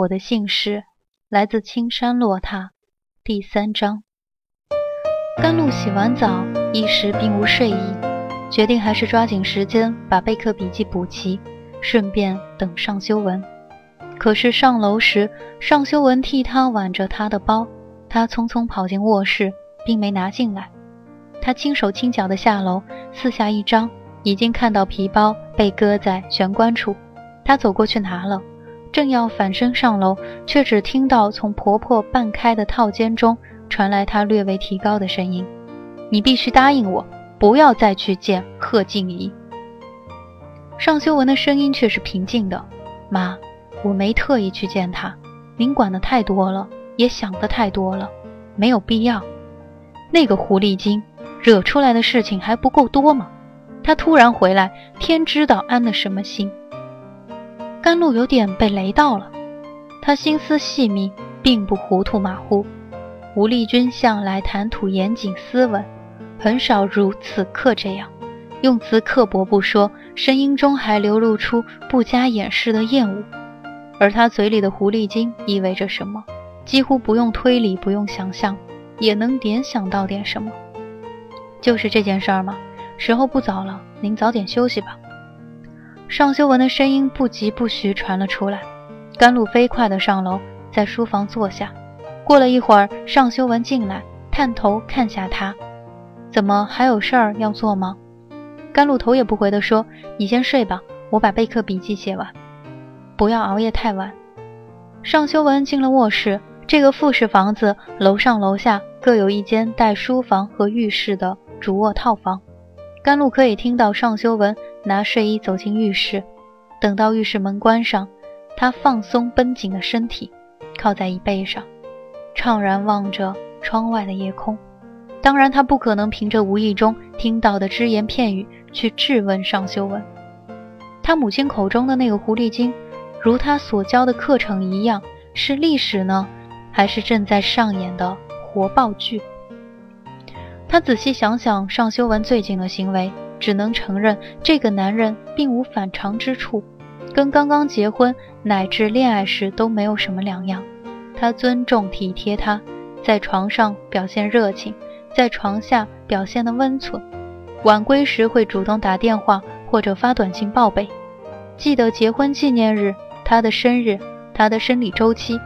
我的姓氏，来自青山落塔，第三章。甘露洗完澡，一时并无睡意，决定还是抓紧时间把备课笔记补齐，顺便等尚修文。可是上楼时，尚修文替他挽着他的包，他匆匆跑进卧室，并没拿进来。他轻手轻脚地下楼，四下一张，已经看到皮包被搁在玄关处。他走过去拿了，正要反身上楼，却只听到从婆婆半开的套间中。传来她略微提高的声音：“你必须答应我，不要再去见贺静怡。”尚修文的声音却是平静的：“妈，我没特意去见他，您管的太多了，也想的太多了，没有必要。那个狐狸精惹出来的事情还不够多吗？他突然回来，天知道安了什么心。”甘露有点被雷到了，他心思细密，并不糊涂马虎。吴丽君向来谈吐严谨斯文，很少如此刻这样，用词刻薄不说，声音中还流露出不加掩饰的厌恶。而他嘴里的“狐狸精”意味着什么？几乎不用推理，不用想象，也能联想到点什么。就是这件事儿吗？时候不早了，您早点休息吧。尚修文的声音不疾不徐传了出来。甘露飞快地上楼，在书房坐下。过了一会儿，尚修文进来，探头看下他，怎么还有事儿要做吗？甘露头也不回地说：“你先睡吧，我把备课笔记写完，不要熬夜太晚。”尚修文进了卧室，这个复式房子楼上楼下各有一间带书房和浴室的主卧套房。甘露可以听到尚修文拿睡衣走进浴室，等到浴室门关上，他放松绷紧的身体，靠在椅背上。怅然望着窗外的夜空，当然，他不可能凭着无意中听到的只言片语去质问尚修文。他母亲口中的那个狐狸精，如他所教的课程一样，是历史呢，还是正在上演的活爆剧？他仔细想想尚修文最近的行为，只能承认这个男人并无反常之处，跟刚刚结婚乃至恋爱时都没有什么两样。他尊重体贴她，在床上表现热情，在床下表现的温存。晚归时会主动打电话或者发短信报备。记得结婚纪念日、他的生日、他的生理周期，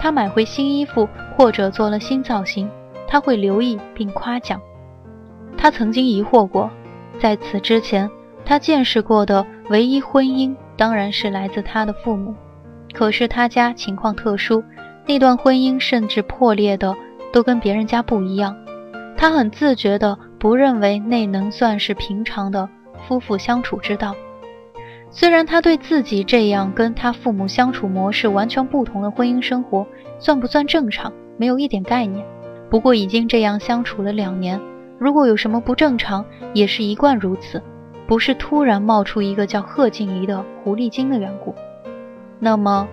他买回新衣服或者做了新造型，他会留意并夸奖。他曾经疑惑过，在此之前，他见识过的唯一婚姻当然是来自他的父母。可是他家情况特殊。那段婚姻甚至破裂的都跟别人家不一样，他很自觉的不认为那能算是平常的夫妇相处之道。虽然他对自己这样跟他父母相处模式完全不同的婚姻生活算不算正常，没有一点概念。不过已经这样相处了两年，如果有什么不正常，也是一贯如此，不是突然冒出一个叫贺静怡的狐狸精的缘故。那么，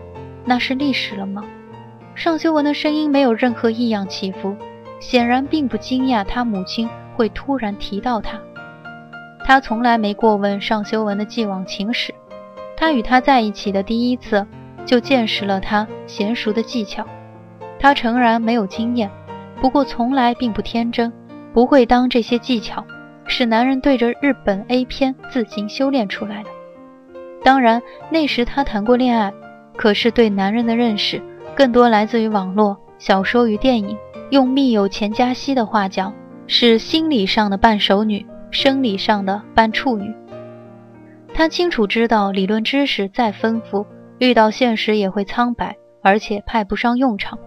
那是历史了吗？尚修文的声音没有任何异样起伏，显然并不惊讶他母亲会突然提到他。他从来没过问尚修文的既往情史，他与他在一起的第一次就见识了他娴熟的技巧。他诚然没有经验，不过从来并不天真，不会当这些技巧是男人对着日本 A 片自行修炼出来的。当然那时他谈过恋爱，可是对男人的认识。更多来自于网络小说与电影。用密友钱嘉熙的话讲，是心理上的半熟女，生理上的半处女。他清楚知道，理论知识再丰富，遇到现实也会苍白，而且派不上用场。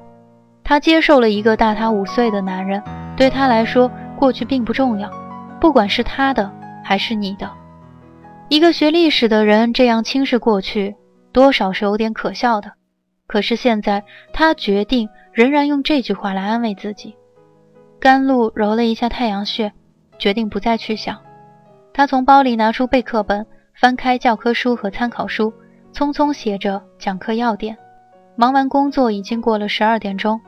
他接受了一个大他五岁的男人，对他来说，过去并不重要，不管是他的还是你的。一个学历史的人这样轻视过去，多少是有点可笑的。可是现在，他决定仍然用这句话来安慰自己。甘露揉了一下太阳穴，决定不再去想。他从包里拿出备课本。翻开教科书和参考书，匆匆写着讲课要点。忙完工作，已经过了十二点钟。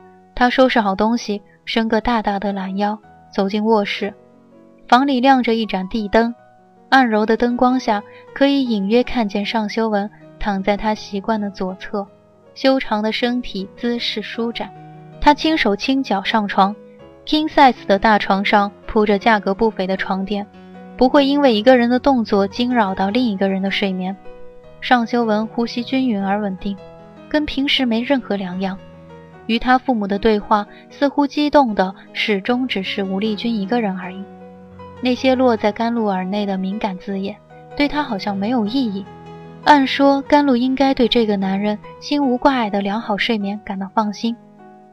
他收拾好东西，伸个大大的懒腰，走进卧室。房里亮着一盏地灯，暗柔的灯光下，可以隐约看见尚修文躺在他习惯的左侧，修长的身体姿势舒展。他轻手轻脚上床，king size 的大床上铺着价格不菲的床垫。不会因为一个人的动作惊扰到另一个人的睡眠。尚修文呼吸均匀而稳定，跟平时没任何两样。与他父母的对话似乎激动的始终只是吴丽君一个人而已。那些落在甘露耳内的敏感字眼，对他好像没有意义。按说甘露应该对这个男人心无挂碍的良好睡眠感到放心，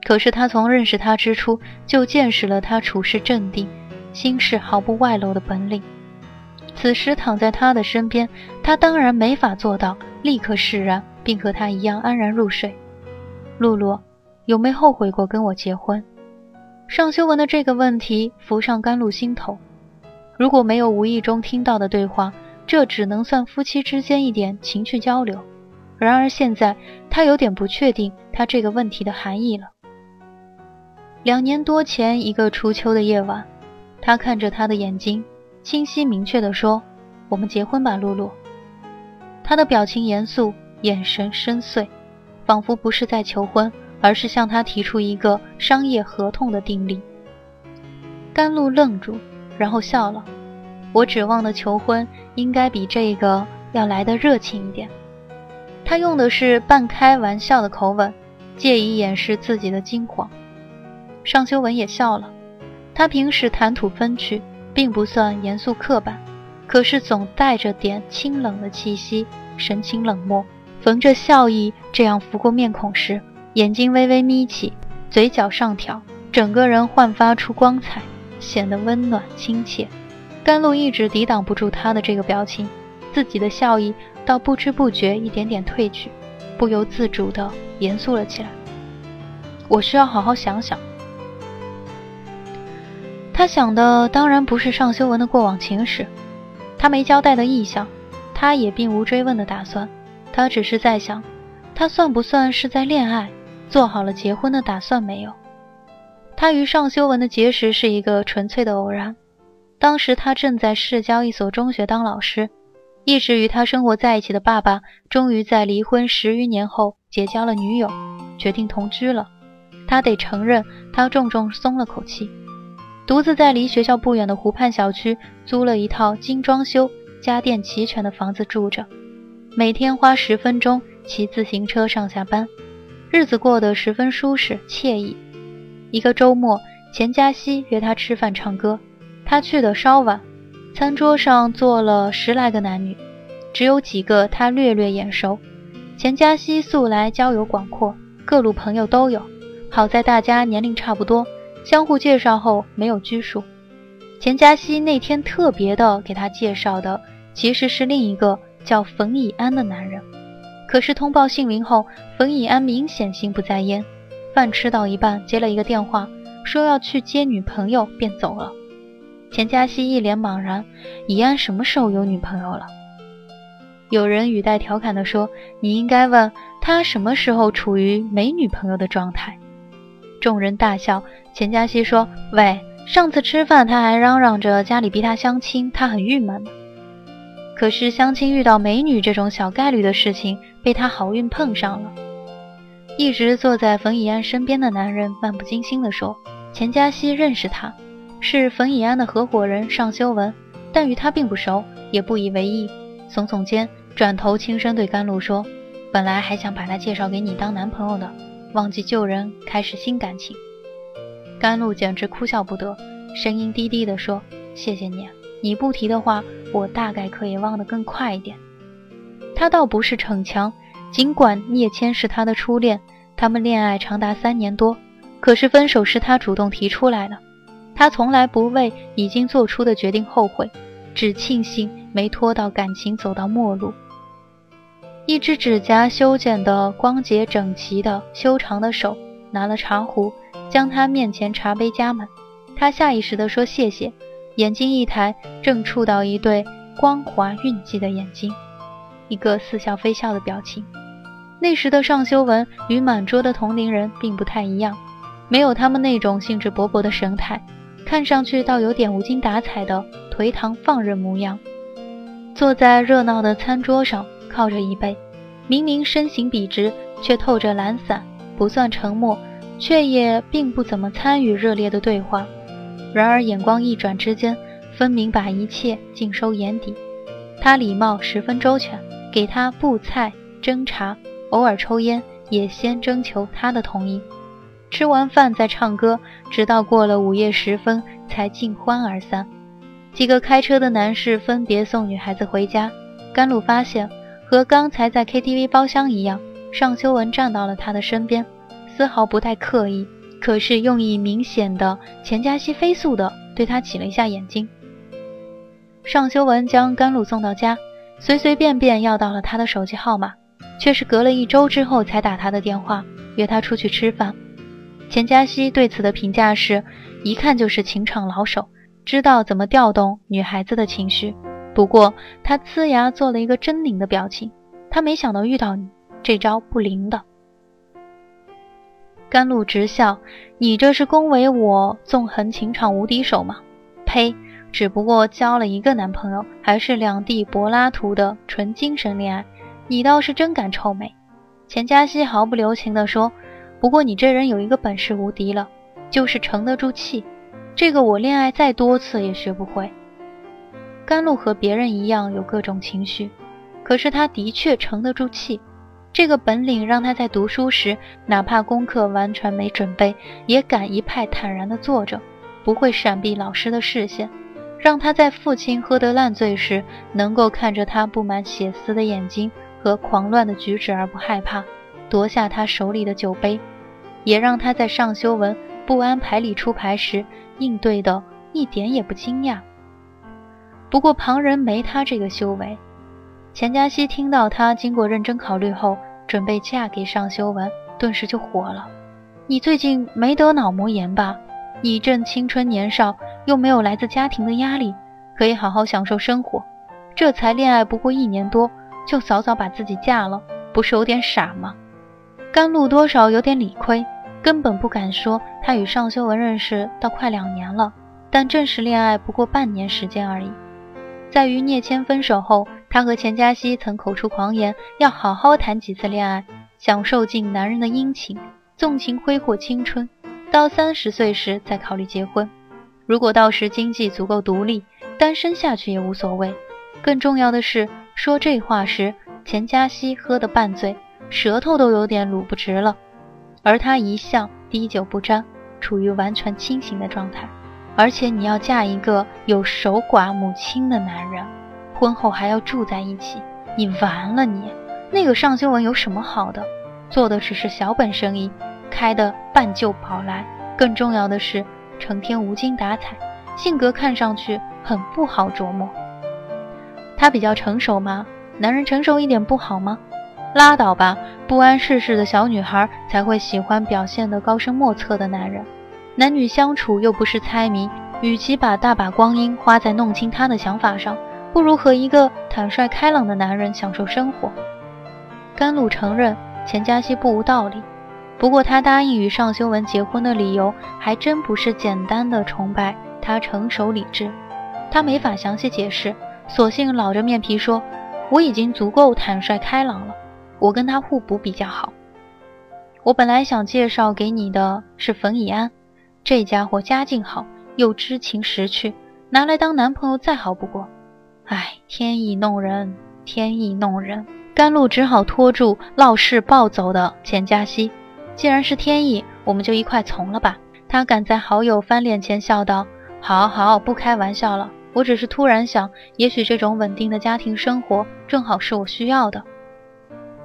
可是他从认识他之初就见识了他处事镇定。心事毫不外露的本领。此时躺在他的身边，他当然没法做到立刻释然，并和他一样安然入睡。露露，有没后悔过跟我结婚？尚修文的这个问题浮上甘露心头。如果没有无意中听到的对话，这只能算夫妻之间一点情趣交流。然而现在，他有点不确定他这个问题的含义了。两年多前一个初秋的夜晚。他看着他的眼睛，清晰明确地说：“我们结婚吧，露露。”他的表情严肃，眼神深邃，仿佛不是在求婚，而是向他提出一个商业合同的订立。甘露愣住，然后笑了：“我指望的求婚应该比这个要来的热情一点。”他用的是半开玩笑的口吻，借以掩饰自己的惊慌。尚修文也笑了。他平时谈吐风趣，并不算严肃刻板，可是总带着点清冷的气息，神情冷漠。逢着笑意这样拂过面孔时，眼睛微微眯起，嘴角上挑，整个人焕发出光彩，显得温暖亲切。甘露一直抵挡不住他的这个表情，自己的笑意到不知不觉一点点褪去，不由自主的严肃了起来。我需要好好想想。他想的当然不是尚修文的过往情史，他没交代的意向，他也并无追问的打算。他只是在想，他算不算是在恋爱，做好了结婚的打算没有？他与尚修文的结识是一个纯粹的偶然。当时他正在市郊一所中学当老师，一直与他生活在一起的爸爸，终于在离婚十余年后结交了女友，决定同居了。他得承认，他重重松了口气。独自在离学校不远的湖畔小区租了一套精装修、家电齐全的房子住着，每天花十分钟骑自行车上下班，日子过得十分舒适惬意。一个周末，钱嘉熙约他吃饭唱歌，他去的稍晚，餐桌上坐了十来个男女，只有几个他略略眼熟。钱嘉熙素来交友广阔，各路朋友都有，好在大家年龄差不多。相互介绍后没有拘束，钱嘉熙那天特别的给他介绍的其实是另一个叫冯以安的男人。可是通报姓名后，冯以安明显心不在焉，饭吃到一半接了一个电话，说要去接女朋友便走了。钱嘉熙一脸茫然，以安什么时候有女朋友了？有人语带调侃地说：“你应该问他什么时候处于没女朋友的状态。”众人大笑。钱嘉熙说：“喂，上次吃饭他还嚷嚷着家里逼他相亲，他很郁闷。可是相亲遇到美女这种小概率的事情，被他好运碰上了。”一直坐在冯以安身边的男人漫不经心地说：“钱嘉熙认识他，是冯以安的合伙人尚修文，但与他并不熟，也不以为意。”耸耸肩，转头轻声对甘露说：“本来还想把他介绍给你当男朋友的，忘记旧人，开始新感情。甘露简直哭笑不得，声音低低地说：“谢谢你，你不提的话，我大概可以忘得更快一点。”他倒不是逞强，尽管聂谦是他的初恋，他们恋爱长达三年多，可是分手是他主动提出来的。他从来不为已经做出的决定后悔，只庆幸没拖到感情走到末路。一只指甲修剪得光洁整齐的修长的手拿了茶壶，将他面前茶杯加满。他下意识地说谢谢，眼睛一抬，正触到一对光滑蕴藉的眼睛。一个似笑非笑的表情。那时的尚修文与满桌的同龄人并不太一样，没有他们那种兴致勃勃的神态，看上去倒有点无精打采的颓唐放任模样。坐在热闹的餐桌上，靠着椅背，明明身形笔直，却透着懒散，不算沉默，却也并不怎么参与热烈的对话。然而眼光一转之间，分明把一切尽收眼底。他礼貌十分周全。给他布菜、蒸茶，偶尔抽烟，也先征求他的同意。吃完饭再唱歌，直到过了午夜时分才尽欢而散。几个开车的男士分别送女孩子回家。甘露发现，和刚才在 KTV 包厢一样，尚修文站到了他的身边，丝毫不太刻意，可是用意明显的钱嘉熙飞速的对他挤了一下眼睛。尚修文将甘露送到家。随随便便要到了他的手机号码，却是隔了一周之后才打他的电话，约他出去吃饭。钱嘉熙对此的评价是：一看就是情场老手，知道怎么调动女孩子的情绪。不过他呲牙做了一个狰狞的表情，他没想到遇到你，这招不灵的。甘露直笑：“你这是恭维我纵横情场无敌手吗？”呸！只不过交了一个男朋友，还是两地柏拉图的纯精神恋爱，你倒是真敢臭美。钱嘉熙毫不留情地说：“不过你这人有一个本事无敌了，就是沉得住气。这个我恋爱再多次也学不会。”甘露和别人一样有各种情绪，可是他的确沉得住气。这个本领让他在读书时，哪怕功课完全没准备，也敢一派坦然地坐着，不会闪避老师的视线。让他在父亲喝得烂醉时，能够看着他布满血丝的眼睛和狂乱的举止而不害怕，夺下他手里的酒杯，也让他在尚修文不安排里出牌时应对的一点也不惊讶。不过旁人没他这个修为。钱嘉熙听到他经过认真考虑后准备嫁给尚修文，顿时就火了：“你最近没得脑膜炎吧？你正青春年少。”又没有来自家庭的压力，可以好好享受生活。这才恋爱不过一年多，就早早把自己嫁了，不是有点傻吗？甘露多少有点理亏，根本不敢说他与尚修文认识到快两年了，但正式恋爱不过半年时间而已。在与聂谦分手后，他和钱嘉熙曾口出狂言，要好好谈几次恋爱，享受尽男人的殷勤，纵情挥霍青春，到三十岁时再考虑结婚。如果到时经济足够独立，单身下去也无所谓。更重要的是，说这话时，钱嘉熙喝得半醉，舌头都有点捋不直了，而他一向滴酒不沾，处于完全清醒的状态。而且你要嫁一个有守寡母亲的男人，婚后还要住在一起，你完了！你那个尚修文有什么好的？做的只是小本生意，开的半旧宝来。更重要的是。成天无精打采，性格看上去很不好琢磨。他比较成熟吗？男人成熟一点不好吗？拉倒吧，不谙世事的小女孩才会喜欢表现得高深莫测的男人。男女相处又不是猜谜，与其把大把光阴花在弄清他的想法上，不如和一个坦率开朗的男人享受生活。甘露承认钱嘉熙不无道理。不过，他答应与尚修文结婚的理由还真不是简单的崇拜他成熟理智。他没法详细解释，索性老着面皮说：“我已经足够坦率开朗了，我跟他互补比较好。我本来想介绍给你的是冯以安，这家伙家境好，又知情识趣，拿来当男朋友再好不过。唉，天意弄人，天意弄人。”甘露只好拖住闹事暴走的钱嘉熙。既然是天意，我们就一块从了吧。他赶在好友翻脸前笑道：“好好，不开玩笑了。我只是突然想，也许这种稳定的家庭生活正好是我需要的。”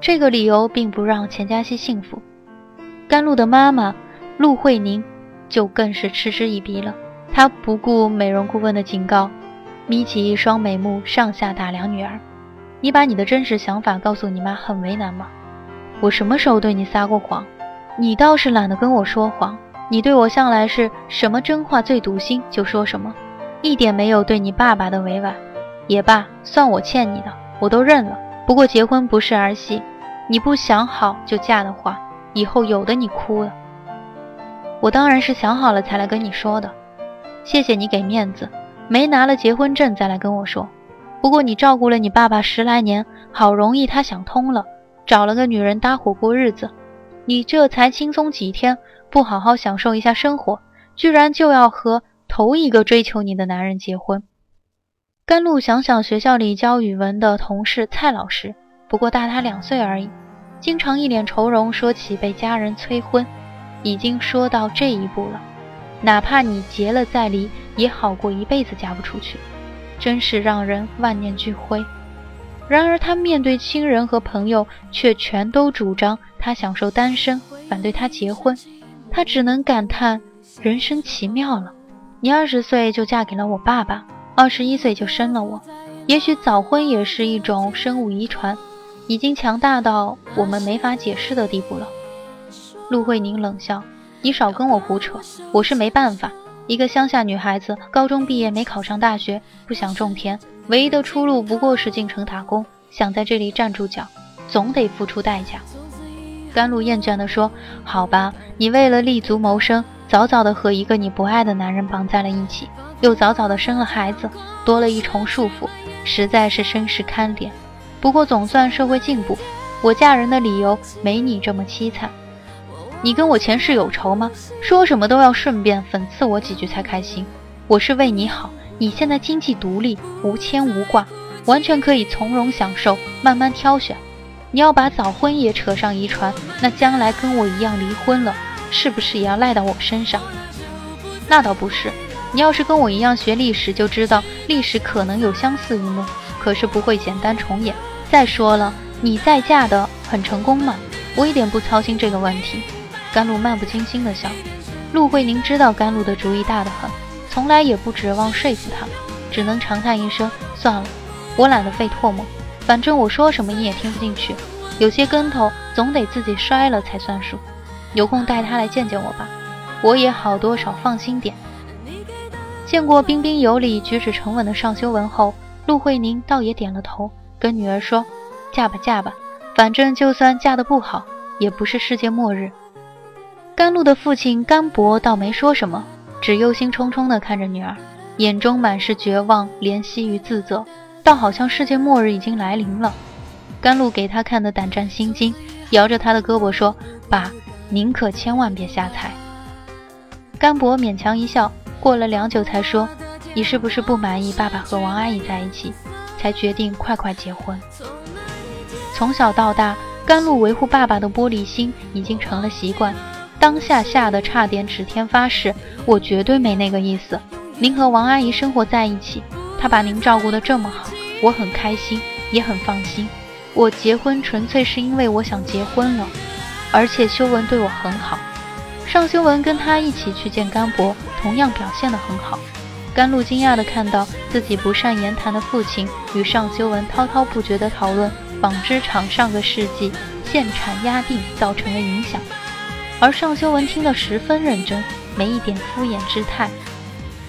这个理由并不让钱嘉熙幸福。甘露的妈妈陆慧宁就更是嗤之以鼻了。她不顾美容顾问的警告，眯起一双美目，上下打量女儿：“你把你的真实想法告诉你妈，很为难吗？我什么时候对你撒过谎？你倒是懒得跟我说谎。”你对我向来是什么真话最堵心就说什么，一点没有对你爸爸的委婉。也罢，算我欠你的，我都认了。不过结婚不是儿戏，你不想好就嫁的话，以后有的你哭了。我当然是想好了才来跟你说的。谢谢你给面子，没拿了结婚证再来跟我说。不过你照顾了你爸爸十来年，好容易他想通了，找了个女人搭伙过日子，你这才轻松几天。不好好享受一下生活，居然就要和头一个追求你的男人结婚。甘露想想学校里教语文的同事蔡老师，不过大他两岁而已，经常一脸愁容说起被家人催婚，已经说到这一步了。哪怕你结了再离，也好过一辈子嫁不出去，真是让人万念俱灰。然而他面对亲人和朋友，却全都主张他享受单身，反对他结婚。他只能感叹人生奇妙了。你二十岁就嫁给了我爸爸，二十一岁就生了我。也许早婚也是一种生物遗传，已经强大到我们没法解释的地步了。陆慧宁冷笑：“你少跟我胡扯，我是没办法。一个乡下女孩子，高中毕业没考上大学，不想种田，唯一的出路不过是进城打工。想在这里站住脚，总得付出代价。”甘露厌倦地说：“好吧，你为了立足谋生，早早的和一个你不爱的男人绑在了一起，又早早的生了孩子，多了一重束缚，实在是身世堪怜。不过总算社会进步，我嫁人的理由没你这么凄惨。你跟我前世有仇吗？说什么都要顺便讽刺我几句才开心。我是为你好，你现在经济独立，无牵无挂，完全可以从容享受，慢慢挑选。”你要把早婚也扯上遗传，那将来跟我一样离婚了，是不是也要赖到我身上？那倒不是，你要是跟我一样学历史，就知道历史可能有相似一幕，可是不会简单重演。再说了，你再嫁的很成功吗，我一点不操心这个问题。甘露漫不经心地笑。陆慧宁知道甘露的主意大得很，从来也不指望说服他，只能长叹一声：算了，我懒得费唾沫。反正我说什么你也听不进去，有些跟头总得自己摔了才算数。有空带他来见见我吧，我也好多少放心点。见过彬彬有礼、举止沉稳的尚修文后，陆慧宁倒也点了头，跟女儿说：“嫁吧嫁吧，反正就算嫁得不好，也不是世界末日。”甘露的父亲甘博倒没说什么，只忧心忡忡地看着女儿，眼中满是绝望、怜惜与自责。倒好像世界末日已经来临了，甘露给他看得胆战心惊，摇着他的胳膊说：“爸，您可千万别瞎猜。”甘博勉强一笑，过了良久才说：“你是不是不满意爸爸和王阿姨在一起，才决定快快结婚？”从小到大，甘露维护爸爸的玻璃心已经成了习惯，当下吓得差点指天发誓：“我绝对没那个意思。您和王阿姨生活在一起，她把您照顾得这么好。”我很开心，也很放心。我结婚纯粹是因为我想结婚了，而且修文对我很好。尚修文跟他一起去见甘博，同样表现得很好。甘露惊讶地看到自己不善言谈的父亲与尚修文滔滔不绝地讨论纺织厂上个世纪限产压定造成的影响，而尚修文听得十分认真，没一点敷衍之态。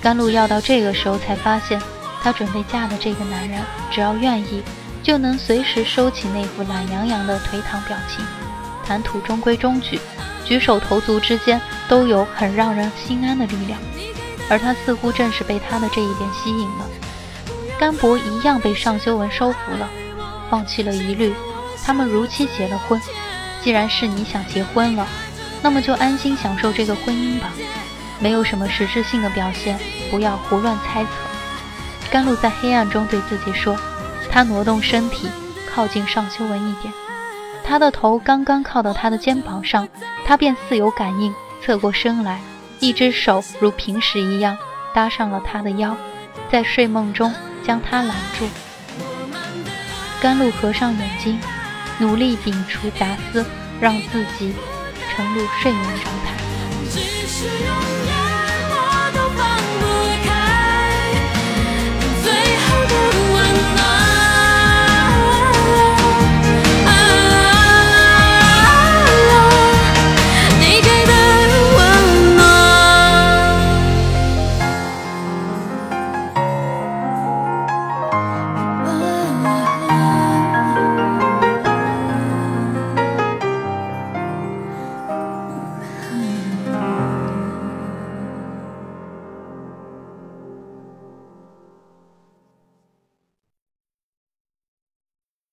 甘露要到这个时候才发现。她准备嫁的这个男人，只要愿意，就能随时收起那副懒洋洋的颓唐表情，谈吐中规中矩，举手投足之间都有很让人心安的力量。而他似乎正是被他的这一点吸引了。甘博一样被尚修文收服了，放弃了疑虑，他们如期结了婚。既然是你想结婚了，那么就安心享受这个婚姻吧，没有什么实质性的表现，不要胡乱猜测。甘露在黑暗中对自己说：“他挪动身体，靠近尚修文一点。他的头刚刚靠到他的肩膀上，他便似有感应，侧过身来，一只手如平时一样搭上了他的腰，在睡梦中将他揽住。甘露合上眼睛，努力摒除杂思，让自己沉入睡眠状态。